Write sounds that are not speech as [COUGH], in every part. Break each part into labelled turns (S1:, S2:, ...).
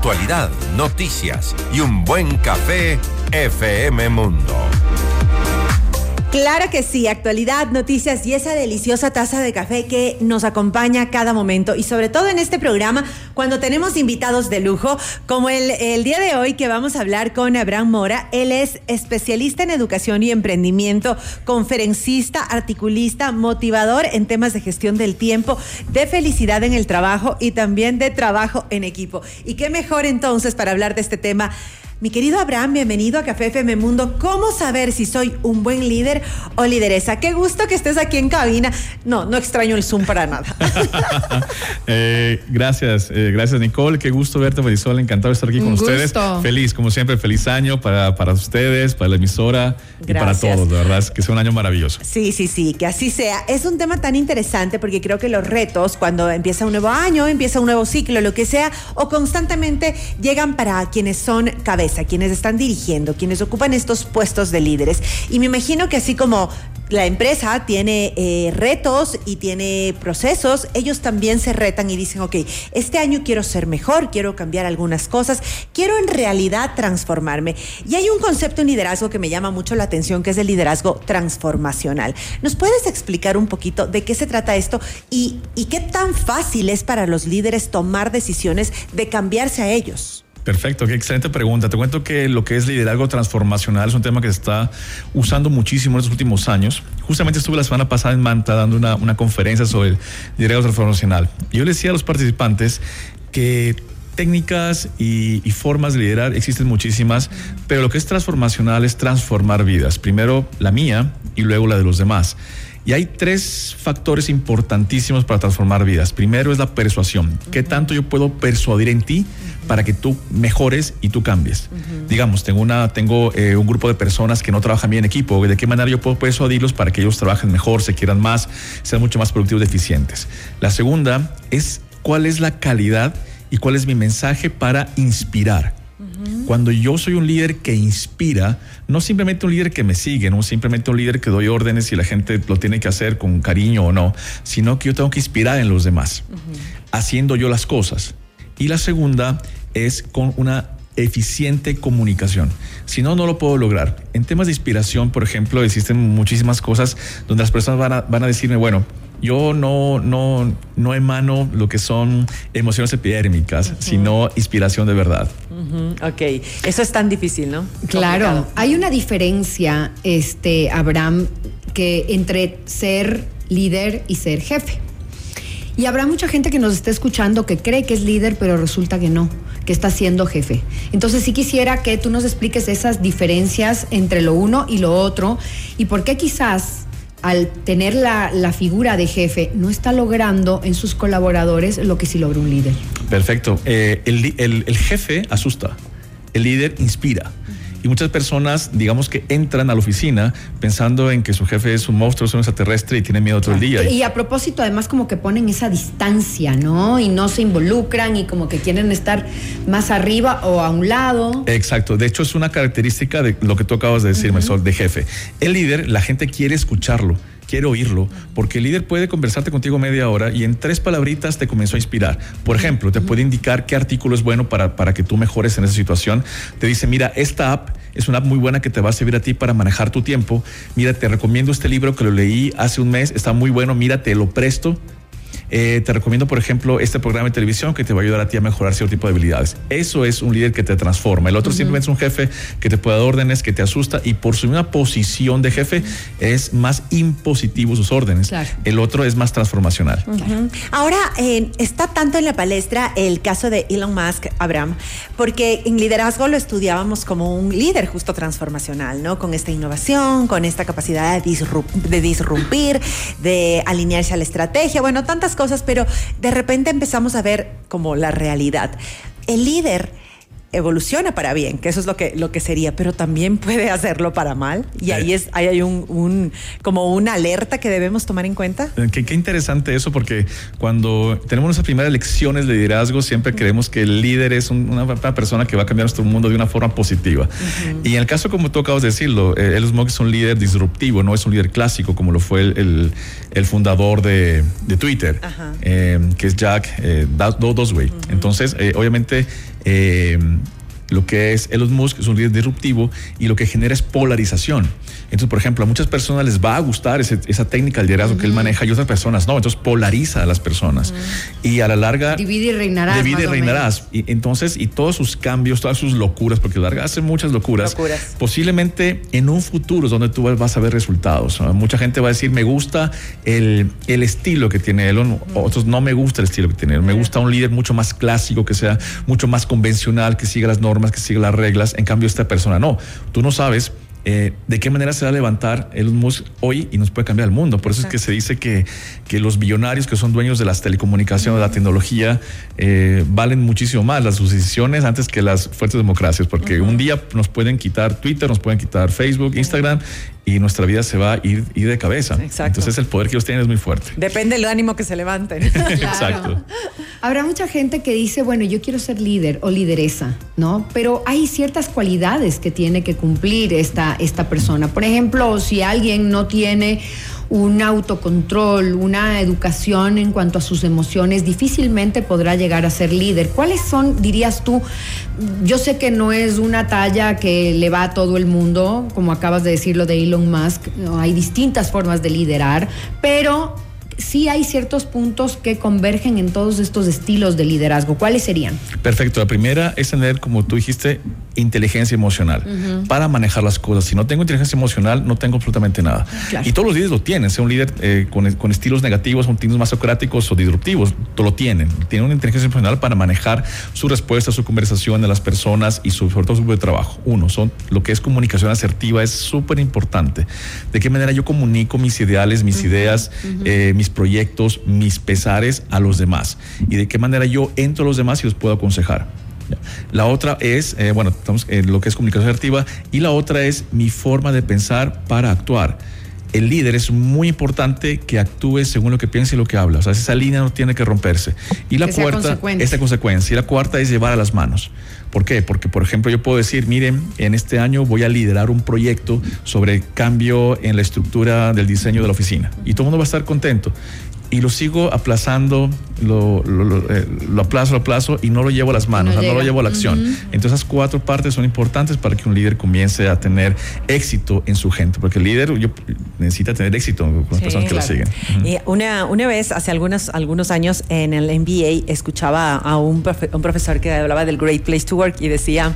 S1: actualidad, noticias y un buen café, FM Mundo.
S2: Claro que sí, actualidad, noticias y esa deliciosa taza de café que nos acompaña cada momento y sobre todo en este programa cuando tenemos invitados de lujo, como el, el, día de hoy que vamos a hablar con Abraham Mora. Él es especialista en educación y emprendimiento, conferencista, articulista, motivador en temas de gestión del tiempo, de felicidad en el trabajo y también de trabajo en equipo. Y qué mejor entonces para hablar de este tema mi querido Abraham, bienvenido a Café FM Mundo. ¿Cómo saber si soy un buen líder o lideresa? Qué gusto que estés aquí en cabina. No, no extraño el Zoom para nada. [LAUGHS]
S3: eh, gracias, eh, gracias Nicole. Qué gusto verte, Marisol. Encantado de estar aquí con ustedes. Feliz, como siempre, feliz año para, para ustedes, para la emisora y para todos. De verdad, que sea un año maravilloso.
S2: Sí, sí, sí, que así sea. Es un tema tan interesante porque creo que los retos, cuando empieza un nuevo año, empieza un nuevo ciclo, lo que sea, o constantemente llegan para quienes son cabezas a quienes están dirigiendo, quienes ocupan estos puestos de líderes. Y me imagino que así como la empresa tiene eh, retos y tiene procesos, ellos también se retan y dicen, ok, este año quiero ser mejor, quiero cambiar algunas cosas, quiero en realidad transformarme. Y hay un concepto en liderazgo que me llama mucho la atención, que es el liderazgo transformacional. ¿Nos puedes explicar un poquito de qué se trata esto y qué tan fácil es para los líderes tomar decisiones de cambiarse a ellos?
S3: Perfecto, qué excelente pregunta. Te cuento que lo que es liderazgo transformacional es un tema que se está usando muchísimo en los últimos años. Justamente estuve la semana pasada en Manta dando una, conferencia sobre liderazgo transformacional. Yo le decía a los participantes que técnicas y, y, formas de liderar existen muchísimas, pero lo que es transformacional es transformar vidas. Primero la mía y luego la de los demás. Y hay tres factores importantísimos para transformar vidas. Primero es la persuasión. ¿Qué tanto yo puedo persuadir en ti para que tú mejores y tú cambies? Digamos, tengo, una, tengo eh, un grupo de personas que no trabajan bien en equipo. ¿De qué manera yo puedo persuadirlos para que ellos trabajen mejor, se quieran más, sean mucho más productivos y eficientes? La segunda es cuál es la calidad y cuál es mi mensaje para inspirar. Cuando yo soy un líder que inspira, no simplemente un líder que me sigue, no simplemente un líder que doy órdenes y la gente lo tiene que hacer con cariño o no, sino que yo tengo que inspirar en los demás, haciendo yo las cosas. Y la segunda es con una eficiente comunicación. Si no, no lo puedo lograr. En temas de inspiración, por ejemplo, existen muchísimas cosas donde las personas van a, van a decirme, bueno, yo no, no, no emano lo que son emociones epidérmicas, sino inspiración de verdad.
S2: Ok, eso es tan difícil, ¿no?
S4: Claro, hay una diferencia, este, Abraham, que entre ser líder y ser jefe. Y habrá mucha gente que nos está escuchando que cree que es líder, pero resulta que no, que está siendo jefe. Entonces sí quisiera que tú nos expliques esas diferencias entre lo uno y lo otro y por qué quizás al tener la, figura de jefe, no está logrando en sus colaboradores lo que sí logra un líder.
S3: Perfecto. Eh, el, jefe asusta, el líder inspira. Y muchas personas, digamos que entran a la oficina pensando en que su jefe es un monstruo, es un extraterrestre y tiene miedo todo el día.
S4: Y a propósito, además, como que ponen esa distancia, ¿no? Y no se involucran y como que quieren estar más arriba o a un lado.
S3: Exacto. De hecho, es una característica de lo que tú acabas de decir, uh -huh. de jefe. El líder, la gente quiere escucharlo quiero oírlo, porque el líder puede conversarte contigo media hora y en tres palabritas te comenzó a inspirar. Por ejemplo, te puede indicar qué artículo es bueno para, para que tú mejores en esa situación. Te dice, mira, esta app es una app muy buena que te va a servir a ti para manejar tu tiempo. Mira, te recomiendo este libro que lo leí hace un mes, está muy bueno, mira, te lo presto. Eh, te recomiendo, por ejemplo, este programa de televisión que te va a ayudar a ti a mejorar cierto tipo de habilidades. Eso es un líder que te transforma. El otro uh -huh. simplemente es un jefe que te puede dar órdenes, que te asusta y por su misma posición de jefe uh -huh. es más impositivo sus órdenes. Claro. El otro es más transformacional.
S2: Uh -huh. Ahora, eh, está tanto en la palestra el caso de Elon Musk, Abraham, porque en liderazgo lo estudiábamos como un líder justo transformacional, ¿no? Con esta innovación, con esta capacidad de, disrup de disrumpir, de alinearse a la estrategia, bueno, tantas cosas, pero de repente empezamos a ver como la realidad. El líder evoluciona para bien, que eso es lo que, lo que sería, pero también puede hacerlo para mal. Y ahí es, ahí hay un, un, como una alerta que debemos tomar en cuenta.
S3: Eh, Qué, qué interesante eso, porque cuando tenemos nuestras primeras lecciones de liderazgo, siempre creemos que el líder es un- una, una persona que va a cambiar nuestro mundo de una forma positiva. Y en el caso, como tú acabas de decirlo, eh, Elon Musk es un líder disruptivo, no es un líder clásico como lo fue el, el- el fundador de, de Twitter, eh, que es Jack eh, Da- Do- Dorsey. Entonces, eh, obviamente, eh, lo que es Elon Musk es un líder disruptivo y lo que genera es polarización. Entonces, por ejemplo, a muchas personas les va a gustar ese- esa técnica de liderazgo que él maneja y otras personas no. Entonces, polariza a las personas. Y a la larga...
S4: Divide y reinarás,
S3: Divide y reinarás. Y entonces, y todos sus cambios, todas sus locuras, porque a la larga hace muchas locuras.
S2: Locuras.
S3: Posiblemente en un futuro es donde tú vas a ver resultados. Mucha gente va a decir, me gusta el, el estilo que tiene Elon, otros no me gusta el estilo que tiene Elon. Me gusta un líder mucho más clásico, que sea mucho más convencional, que siga las normas, que siga las reglas. En cambio, esta persona no. Tú no sabes. Eh, de qué manera se va a levantar Elon Musk hoy y nos puede cambiar el mundo. Por eso es que se dice que, que los billonarios que son dueños de las telecomunicaciones, de la tecnología, eh, valen muchísimo más las sus decisiones antes que las fuertes democracias, porque un día nos pueden quitar Twitter, nos pueden quitar Facebook, Instagram y nuestra vida se va a ir, ir de cabeza.
S2: Exacto.
S3: Entonces el poder que ellos tienen es muy fuerte.
S2: Depende del ánimo que se levanten. [LAUGHS]
S3: Exacto.
S4: Habrá mucha gente que dice, bueno, yo quiero ser líder o lideresa, ¿no? Pero hay ciertas cualidades que tiene que cumplir esta, esta persona. Por ejemplo, si alguien no tiene un autocontrol, una educación en cuanto a sus emociones, difícilmente podrá llegar a ser líder. ¿Cuáles son, dirías tú? Yo sé que no es una talla que le va a todo el mundo, como acabas de decirlo de Elon Musk, hay distintas formas de liderar, pero sí hay ciertos puntos que convergen en todos estos estilos de liderazgo. ¿Cuáles serían?
S3: Perfecto. La primera es tener, como tú dijiste, inteligencia emocional para manejar las cosas. Si no tengo inteligencia emocional, no tengo absolutamente nada.
S4: Claro.
S3: Y todos los líderes lo tienen. Sea un líder eh, con, con estilos negativos, con estilos más socráticos o disruptivos, lo tienen. Tienen una inteligencia emocional para manejar su respuesta, su conversación de las personas y su, sobre todo su grupo de trabajo. Uno, son lo que es comunicación asertiva es súper importante. De qué manera yo comunico mis ideales, mis ideas, eh, mis proyectos, mis pesares a los demás. Y de qué manera yo entro a los demás y los puedo aconsejar. La otra es, eh, bueno, estamos en lo que es comunicación asertiva, y la otra es mi forma de pensar para actuar. El líder es muy importante que actúe según lo que piensa y lo que habla. O sea, esa línea no tiene que romperse. Y la
S4: Que
S3: cuarta, esta consecuencia. Y la cuarta es llevar a las manos. ¿Por qué? Porque, por ejemplo, yo puedo decir, miren, en este año voy a liderar un proyecto sobre cambio en la estructura del diseño de la oficina. Y todo el mundo va a estar contento. Y lo sigo aplazando, lo, lo, lo, eh, lo aplazo, lo aplazo y no lo llevo a las manos,
S4: No
S3: o sea, no lo llevo a la acción. Entonces esas cuatro partes son importantes para que un líder comience a tener éxito en su gente, porque el líder yo, necesita tener éxito con las
S2: Sí,
S3: personas que
S2: claro.
S3: lo siguen.
S2: Y una, una vez, hace algunos, algunos años, en el MBA, escuchaba a un, profe- un profesor que hablaba del Great Place to Work y decía,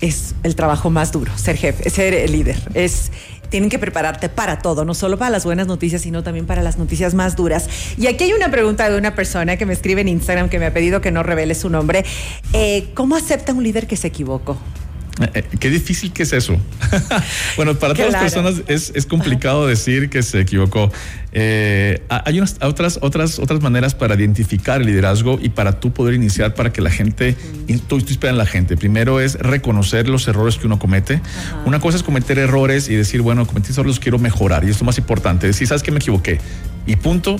S2: es el trabajo más duro, ser jefe, ser el líder. Es, tienen que prepararte para todo, no solo para las buenas noticias, sino también para las noticias más duras. Y aquí hay una pregunta de una persona que me escribe en Instagram que me ha pedido que no revele su nombre. Eh, ¿Cómo acepta un líder que se equivocó?
S3: Eh, eh, qué difícil que es eso. [LAUGHS] bueno, para todas las
S2: Claro.
S3: personas es, es complicado decir que se equivocó. Eh, ha- hay unas otras, otras, otras maneras para identificar el liderazgo y para tú poder iniciar para que la gente, tú, tú esperas en la gente. Primero es reconocer los errores que uno comete. Una cosa es cometer errores y decir, bueno, cometí errores, los quiero mejorar. Y esto es más importante. Decir, ¿sabes que me equivoqué? Y punto.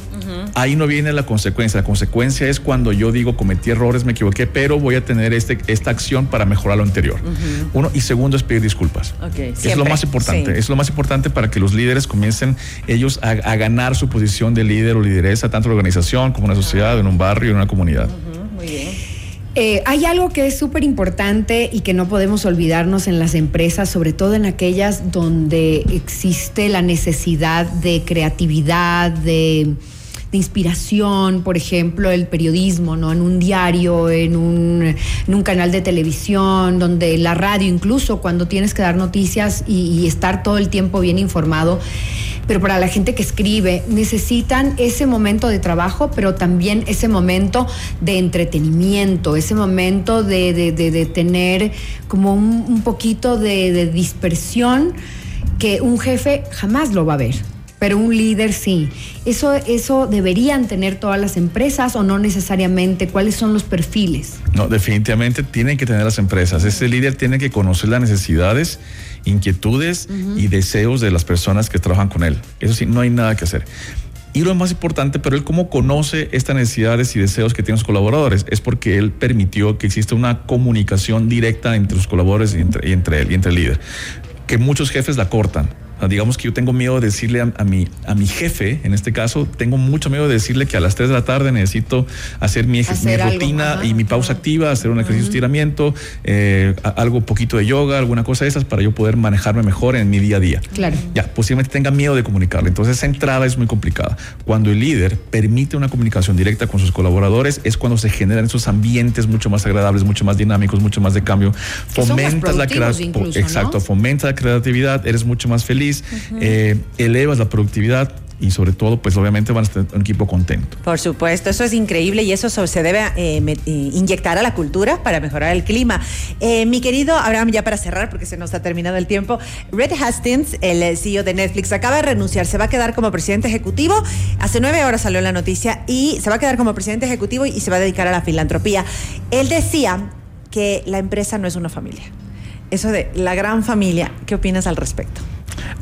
S3: Ahí no viene la consecuencia. La consecuencia es cuando yo digo cometí errores, me equivoqué, pero voy a tener este, esta acción para mejorar lo anterior. Uno. Y segundo es pedir disculpas. Es lo más importante.
S2: sí.
S3: Es lo más importante para que los líderes comiencen ellos a, a ganar su posición de líder o lideresa, tanto en la organización como en una sociedad, en un barrio, en una comunidad.
S2: Muy bien.
S4: Eh, hay algo que es súper importante y que no podemos olvidarnos en las empresas, sobre todo en aquellas donde existe la necesidad de creatividad, de, inspiración, por ejemplo, el periodismo, ¿no? En un diario, en un, canal de televisión, donde la radio, incluso cuando tienes que dar noticias y estar todo el tiempo bien informado. Pero para la gente que escribe, necesitan ese momento de trabajo, pero también ese momento de entretenimiento, ese momento de, de- de- tener como un, poquito de dispersión que un jefe jamás lo va a ver. Pero un líder sí. ¿Eso, ¿Eso deberían tener todas las empresas o no necesariamente? ¿Cuáles son los perfiles?
S3: No, definitivamente tienen que tener las empresas. Ese líder tiene que conocer las necesidades, inquietudes y deseos de las personas que trabajan con él. Eso sí, no hay nada que hacer. Y lo más importante, pero él cómo conoce estas necesidades y deseos que tienen sus colaboradores, es porque él permitió que exista una comunicación directa entre sus colaboradores y entre, y entre él y entre el líder, que muchos jefes la cortan digamos que yo tengo miedo de decirle a, mi, a mi jefe, en este caso, tengo mucho miedo de decirle que a las 3 de la tarde necesito hacer mi, rutina y mi pausa activa, hacer un ejercicio de estiramiento, eh, algo poquito de yoga, alguna cosa de esas para yo poder manejarme mejor en mi día a día.
S4: Claro.
S3: Ya, posiblemente tenga miedo de comunicarle. Entonces esa entrada es muy complicada. Cuando el líder permite una comunicación directa con sus colaboradores es cuando se generan esos ambientes mucho más agradables, mucho más dinámicos, mucho más de cambio.
S4: Fomentas la
S3: creatividad. Exacto, fomenta la creatividad, eres mucho más feliz eh, elevas la productividad y sobre todo, pues obviamente van a estar un equipo contento.
S2: Por supuesto, eso es increíble y eso se debe eh, eh, inyectar a la cultura para mejorar el clima. mi querido Abraham, ya para cerrar, porque se nos ha terminado el tiempo, Red Hastings, el CEO de Netflix, acaba de renunciar, se va a quedar como presidente ejecutivo. Hace nueve horas salió la noticia y se va a quedar como presidente ejecutivo y se va a dedicar a la filantropía. Él decía que la empresa no es una familia. Eso de la gran familia, ¿qué opinas al respecto?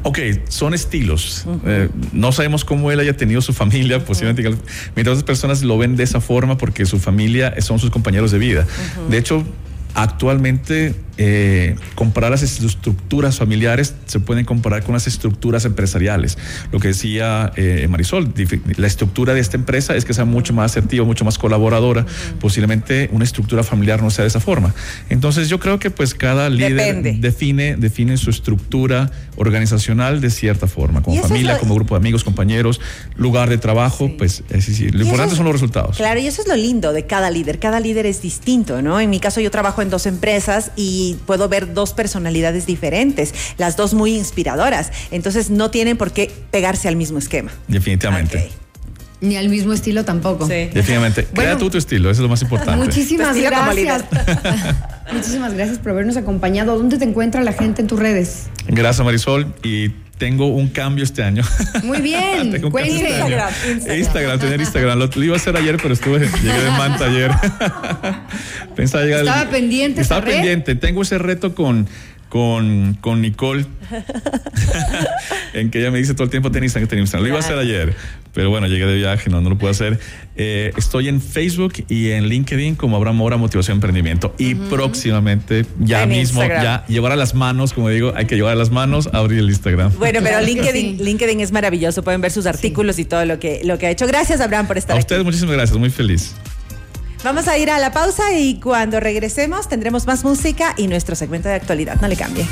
S3: Ok, son estilos. Eh, no sabemos cómo él haya tenido su familia, posiblemente. Mientras otras personas lo ven de esa forma porque su familia son sus compañeros de vida. De hecho, actualmente eh, comparar las estructuras familiares se pueden comparar con las estructuras empresariales. Lo que decía eh, Marisol, la estructura de esta empresa es que sea mucho más asertiva, mucho más colaboradora. Posiblemente una estructura familiar no sea de esa forma. Entonces yo creo que pues cada líder define, define su estructura organizacional de cierta forma, como familia, como grupo de amigos, compañeros, lugar de trabajo, pues es decir, lo importante son los resultados.
S2: Claro, y eso es lo lindo de cada líder. Cada líder es distinto, ¿no? En mi caso yo trabajo en dos empresas y puedo ver dos personalidades diferentes, las dos muy inspiradoras. Entonces no tienen por qué pegarse al mismo esquema.
S3: Definitivamente.
S4: Ni al mismo estilo tampoco.
S3: Definitivamente. Crea tú tu estilo, eso es lo más importante.
S4: Muchísimas gracias. [LAUGHS] muchísimas gracias por habernos acompañado. ¿Dónde te encuentra la gente en tus redes?
S3: Gracias, Marisol. Y tengo un cambio este año.
S4: Muy bien. [LAUGHS] tengo este
S3: Instagram, Instagram. tener Instagram. Lo, iba a hacer ayer, pero estuve, llegué de manta ayer. [LAUGHS]
S4: Pensaba llegar Estaba pendiente.
S3: Estaba pendiente. Tengo ese reto con con, con Nicole, [LAUGHS] en que ella me dice todo el tiempo tenis, que tenis. Lo iba a hacer ayer, pero bueno, llegué de viaje, no, no lo puedo hacer. Eh, estoy en Facebook y en LinkedIn como Abraham Mora Motivación Emprendimiento. Y próximamente, ya mismo, ya llevar a las manos, como digo, hay que llevar a las manos, abrir el Instagram.
S2: Bueno, pero LinkedIn, LinkedIn es maravilloso. Pueden ver sus artículos y todo lo que, lo que ha hecho. Gracias, Abraham, por estar
S3: aquí. A ustedes, muchísimas gracias, muy feliz.
S2: Vamos a ir a la pausa y cuando regresemos tendremos más música y nuestro segmento de actualidad. No le cambie.